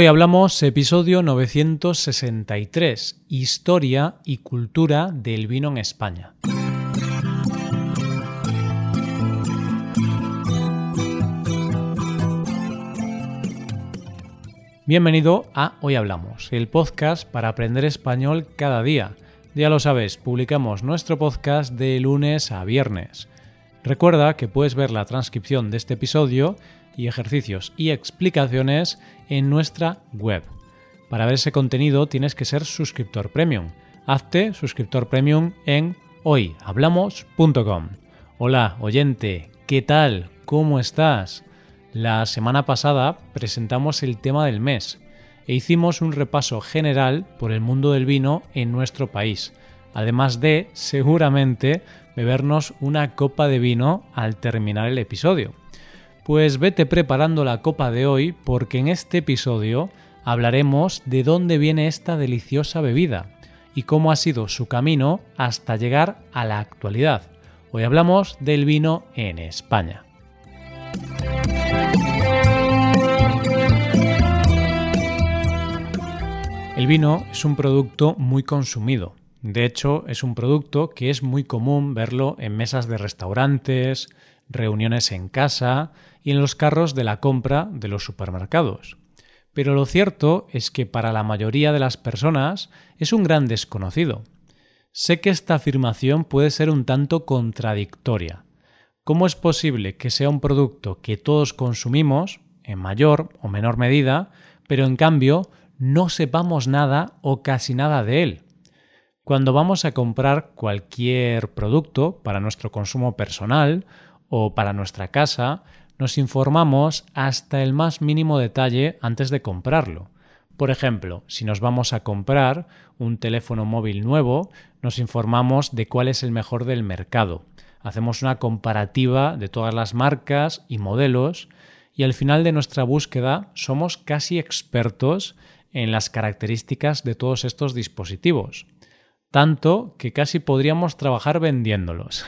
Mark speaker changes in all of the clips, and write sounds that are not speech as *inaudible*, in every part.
Speaker 1: Hoy hablamos episodio 963, Historia y cultura del vino en España. Bienvenido a Hoy Hablamos, el podcast para aprender español cada día. Ya lo sabes, publicamos nuestro podcast de lunes a viernes. Recuerda que puedes ver la transcripción de este episodio y ejercicios y explicaciones en nuestra web. Para ver ese contenido tienes que ser suscriptor premium. Hazte suscriptor premium en hoyhablamos.com. Hola, oyente, ¿qué tal? ¿Cómo estás? La semana pasada presentamos el tema del mes e hicimos un repaso general por el mundo del vino en nuestro país, además de, seguramente, bebernos una copa de vino al terminar el episodio. Pues vete preparando la copa de hoy porque en este episodio hablaremos de dónde viene esta deliciosa bebida y cómo ha sido su camino hasta llegar a la actualidad. Hoy hablamos del vino en España. El vino es un producto muy consumido. De hecho, es un producto que es muy común verlo en mesas de restaurantes, reuniones en casa y en los carros de la compra de los supermercados. Pero lo cierto es que para la mayoría de las personas es un gran desconocido. Sé que esta afirmación puede ser un tanto contradictoria. ¿Cómo es posible que sea un producto que todos consumimos, en mayor o menor medida, pero en cambio no sepamos nada o casi nada de él? Cuando vamos a comprar cualquier producto para nuestro consumo personal o para nuestra casa, nos informamos hasta el más mínimo detalle antes de comprarlo. Por ejemplo, si nos vamos a comprar un teléfono móvil nuevo, nos informamos de cuál es el mejor del mercado. Hacemos una comparativa de todas las marcas y modelos y al final de nuestra búsqueda somos casi expertos en las características de todos estos dispositivos. Tanto que casi podríamos trabajar vendiéndolos.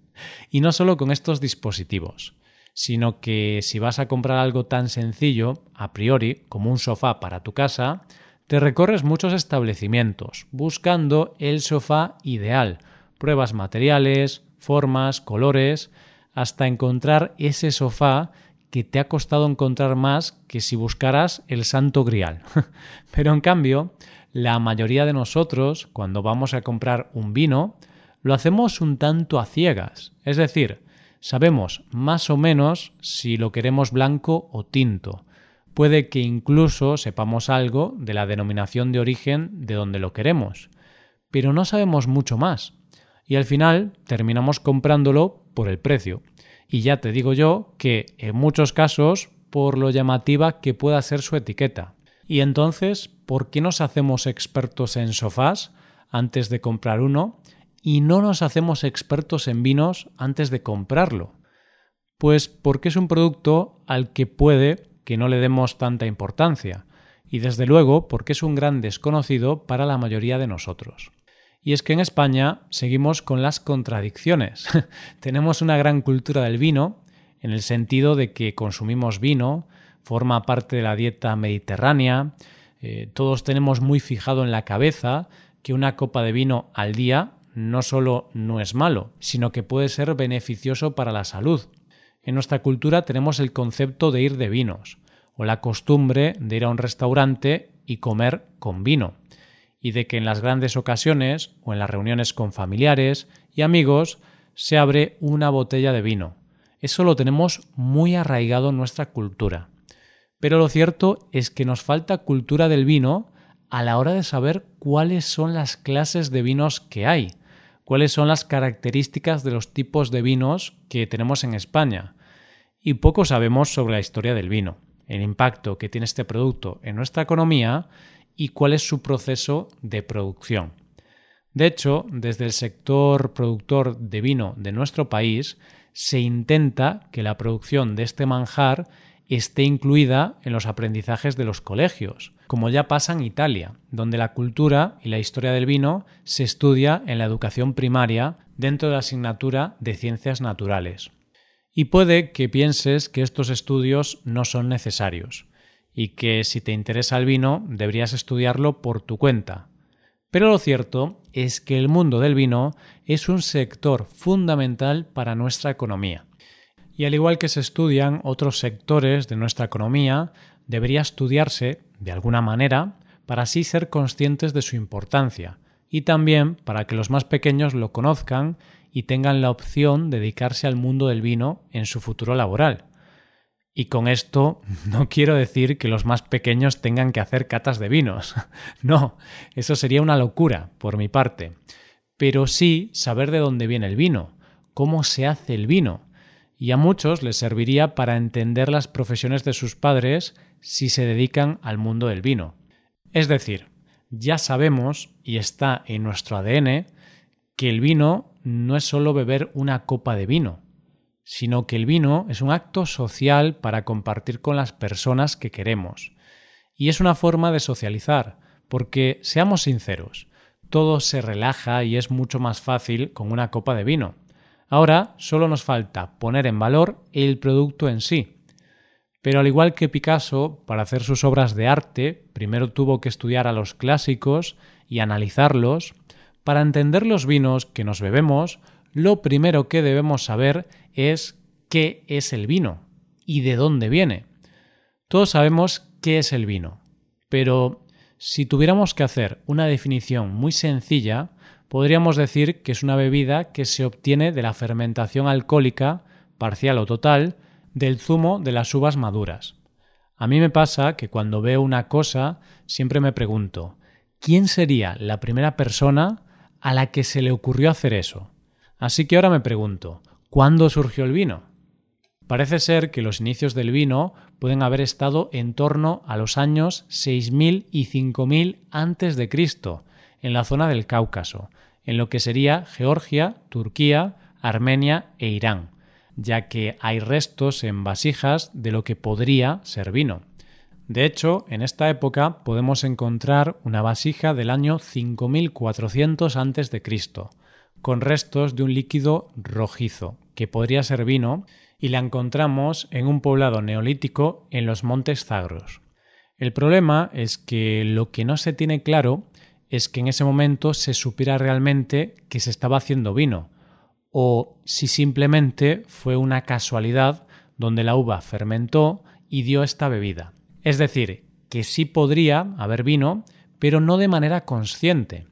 Speaker 1: *laughs* y no solo con estos dispositivos sino que si vas a comprar algo tan sencillo, a priori, como un sofá para tu casa, te recorres muchos establecimientos buscando el sofá ideal, pruebas materiales, formas, colores, hasta encontrar ese sofá que te ha costado encontrar más que si buscaras el santo grial. *laughs* Pero en cambio, la mayoría de nosotros, cuando vamos a comprar un vino, lo hacemos un tanto a ciegas, es decir, Sabemos más o menos si lo queremos blanco o tinto. Puede que incluso sepamos algo de la denominación de origen de donde lo queremos, pero no sabemos mucho más. Y al final terminamos comprándolo por el precio. Y ya te digo yo que en muchos casos por lo llamativa que pueda ser su etiqueta. Y entonces, ¿por qué nos hacemos expertos en sofás antes de comprar uno y no nos hacemos expertos en vinos antes de comprarlo? Pues porque es un producto al que puede que no le demos tanta importancia, y desde luego porque es un gran desconocido para la mayoría de nosotros. Y es que en España seguimos con las contradicciones. *laughs* Tenemos una gran cultura del vino, en el sentido de que consumimos vino, forma parte de la dieta mediterránea, eh, todos tenemos muy fijado en la cabeza que una copa de vino al día no solo no es malo, sino que puede ser beneficioso para la salud. En nuestra cultura tenemos el concepto de ir de vinos, o la costumbre de ir a un restaurante y comer con vino, y de que en las grandes ocasiones o en las reuniones con familiares y amigos se abre una botella de vino. Eso lo tenemos muy arraigado en nuestra cultura. Pero lo cierto es que nos falta cultura del vino a la hora de saber cuáles son las clases de vinos que hay, cuáles son las características de los tipos de vinos que tenemos en España. Y poco sabemos sobre la historia del vino, el impacto que tiene este producto en nuestra economía y cuál es su proceso de producción. De hecho, desde el sector productor de vino de nuestro país se intenta que la producción de este manjar esté incluida en los aprendizajes de los colegios, como ya pasa en Italia, donde la cultura y la historia del vino se estudia en la educación primaria dentro de la asignatura de ciencias naturales. Y puede que pienses que estos estudios no son necesarios. y que si te interesa el vino deberías estudiarlo por tu cuenta. Pero lo cierto es que el mundo del vino es un sector fundamental para nuestra economía. Y al igual que se estudian otros sectores de nuestra economía, debería estudiarse, de alguna manera, para así ser conscientes de su importancia, y también para que los más pequeños lo conozcan y tengan la opción de dedicarse al mundo del vino en su futuro laboral. Y con esto *laughs* no quiero decir que los más pequeños tengan que hacer catas de vinos. *laughs* No, eso sería una locura por mi parte. Pero sí saber de dónde viene el vino, cómo se hace el vino. Y a muchos les serviría para entender las profesiones de sus padres si se dedican al mundo del vino. Es decir, ya sabemos, y está en nuestro ADN, que el vino no es solo beber una copa de vino, sino que el vino es un acto social para compartir con las personas que queremos. Y es una forma de socializar, porque, seamos sinceros, todo se relaja y es mucho más fácil con una copa de vino. Ahora solo nos falta poner en valor el producto en sí. Pero al igual que Picasso, para hacer sus obras de arte, primero tuvo que estudiar a los clásicos y analizarlos, para entender los vinos que nos bebemos, lo primero que debemos saber es qué es el vino y de dónde viene. Todos sabemos qué es el vino, pero si tuviéramos que hacer una definición muy sencilla, podríamos decir que es una bebida que se obtiene de la fermentación alcohólica, parcial o total, del zumo de las uvas maduras. A mí me pasa que cuando veo una cosa siempre me pregunto, ¿quién sería la primera persona a la que se le ocurrió hacer eso? Así que ahora me pregunto, ¿cuándo surgió el vino? Parece ser que los inicios del vino pueden haber estado en torno a los años 6000 y 5000 antes de Cristo, en la zona del Cáucaso, en lo que sería Georgia, Turquía, Armenia e Irán, ya que hay restos en vasijas de lo que podría ser vino. De hecho, en esta época podemos encontrar una vasija del año 5400 a.C., con restos de un líquido rojizo, que podría ser vino, y la encontramos en un poblado neolítico en los montes Zagros. El problema es que lo que no se tiene claro es que en ese momento se supiera realmente que se estaba haciendo vino, o si simplemente fue una casualidad donde la uva fermentó y dio esta bebida. Es decir, que sí podría haber vino, pero no de manera consciente.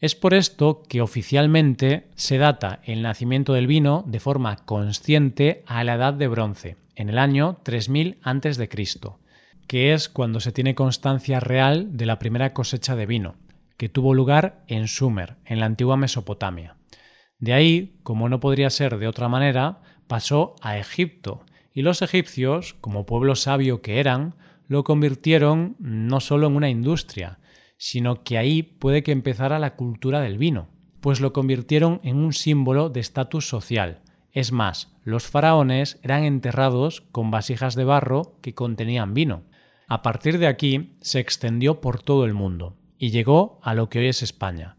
Speaker 1: Es por esto que oficialmente se data el nacimiento del vino de forma consciente a la Edad de Bronce, en el año 3000 a.C., que es cuando se tiene constancia real de la primera cosecha de vino, que tuvo lugar en Sumer, en la antigua Mesopotamia. De ahí, como no podría ser de otra manera, pasó a Egipto, y los egipcios, como pueblo sabio que eran, lo convirtieron no solo en una industria, sino que ahí puede que empezara la cultura del vino, pues lo convirtieron en un símbolo de estatus social. Es más, los faraones eran enterrados con vasijas de barro que contenían vino. A partir de aquí se extendió por todo el mundo y llegó a lo que hoy es España.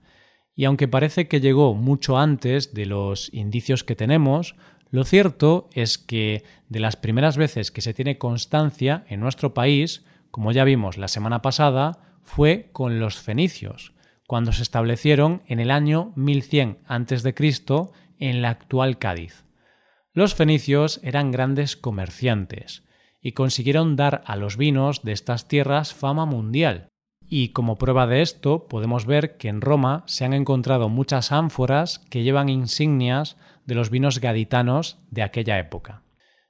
Speaker 1: Y aunque parece que llegó mucho antes de los indicios que tenemos, lo cierto es que de las primeras veces que se tiene constancia en nuestro país, como ya vimos la semana pasada, fue con los fenicios, cuando se establecieron en el año 1100 a.C. en la actual Cádiz. Los fenicios eran grandes comerciantes y consiguieron dar a los vinos de estas tierras fama mundial. Y como prueba de esto podemos ver que en Roma se han encontrado muchas ánforas que llevan insignias de los vinos gaditanos de aquella época.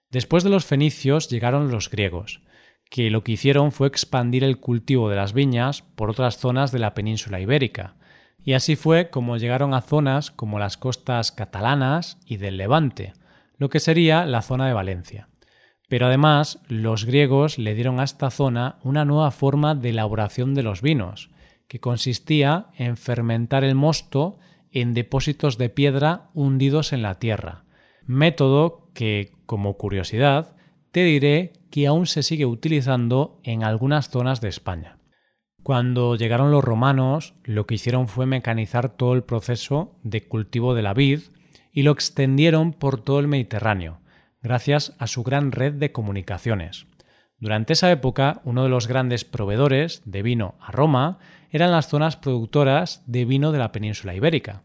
Speaker 1: Después de los fenicios llegaron los griegos, que lo que hicieron fue expandir el cultivo de las viñas por otras zonas de la península ibérica, y así fue como llegaron a zonas como las costas catalanas y del Levante, lo que sería la zona de Valencia. Pero además los griegos le dieron a esta zona una nueva forma de elaboración de los vinos, que consistía en fermentar el mosto en depósitos de piedra hundidos en la tierra, método que, como curiosidad, te diré que aún se sigue utilizando en algunas zonas de España. Cuando llegaron los romanos, lo que hicieron fue mecanizar todo el proceso de cultivo de la vid y lo extendieron por todo el Mediterráneo, gracias a su gran red de comunicaciones. Durante esa época, uno de los grandes proveedores de vino a Roma eran las zonas productoras de vino de la península ibérica.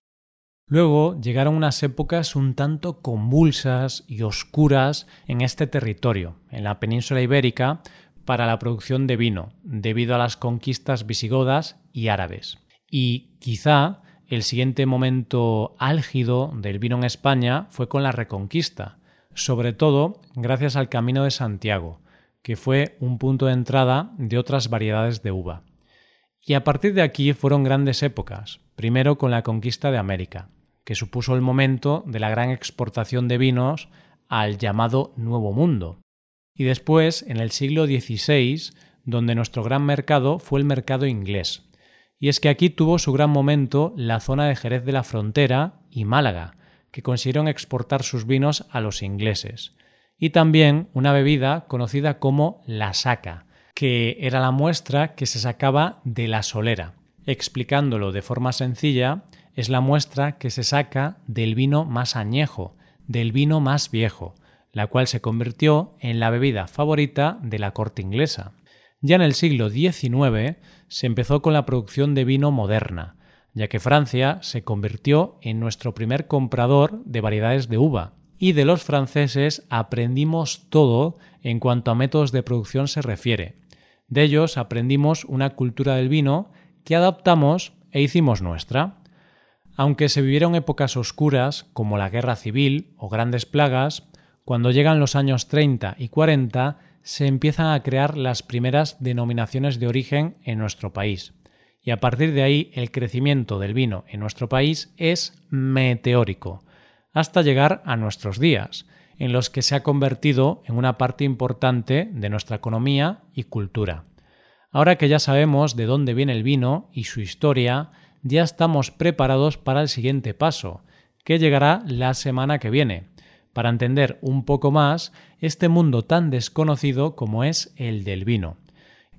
Speaker 1: Luego llegaron unas épocas un tanto convulsas y oscuras en este territorio, en la península ibérica, para la producción de vino, debido a las conquistas visigodas y árabes. Y quizá el siguiente momento álgido del vino en España fue con la Reconquista, sobre todo gracias al Camino de Santiago, que fue un punto de entrada de otras variedades de uva. Y a partir de aquí fueron grandes épocas, primero con la conquista de América, que supuso el momento de la gran exportación de vinos al llamado Nuevo Mundo, y después en el siglo XVI, donde nuestro gran mercado fue el mercado inglés. Y es que aquí tuvo su gran momento la zona de Jerez de la Frontera y Málaga, que consiguieron exportar sus vinos a los ingleses. Y también una bebida conocida como la saca, que era la muestra que se sacaba de la solera. Explicándolo de forma sencilla, es la muestra que se saca del vino más añejo, del vino más viejo, la cual se convirtió en la bebida favorita de la corte inglesa. Ya en el siglo XIX se empezó con la producción de vino moderna, ya que Francia se convirtió en nuestro primer comprador de variedades de uva, y de los franceses aprendimos todo en cuanto a métodos de producción se refiere. De ellos aprendimos una cultura del vino que adaptamos e hicimos nuestra. Aunque se vivieron épocas oscuras como la guerra civil o grandes plagas, cuando llegan los años 30 y 40 se empiezan a crear las primeras denominaciones de origen en nuestro país. Y a partir de ahí el crecimiento del vino en nuestro país es meteórico, hasta llegar a nuestros días, en los que se ha convertido en una parte importante de nuestra economía y cultura. Ahora que ya sabemos de dónde viene el vino y su historia, ya estamos preparados para el siguiente paso, que llegará la semana que viene, para entender un poco más este mundo tan desconocido como es el del vino.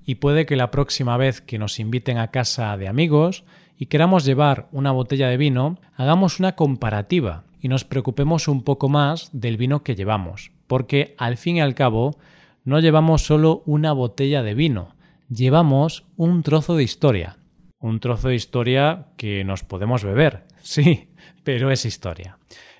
Speaker 1: Y puede que la próxima vez que nos inviten a casa de amigos y queramos llevar una botella de vino, hagamos una comparativa y nos preocupemos un poco más del vino que llevamos, porque al fin y al cabo no llevamos solo una botella de vino, llevamos un trozo de historia. Un trozo de historia que nos podemos beber, *laughs* sí, pero es historia.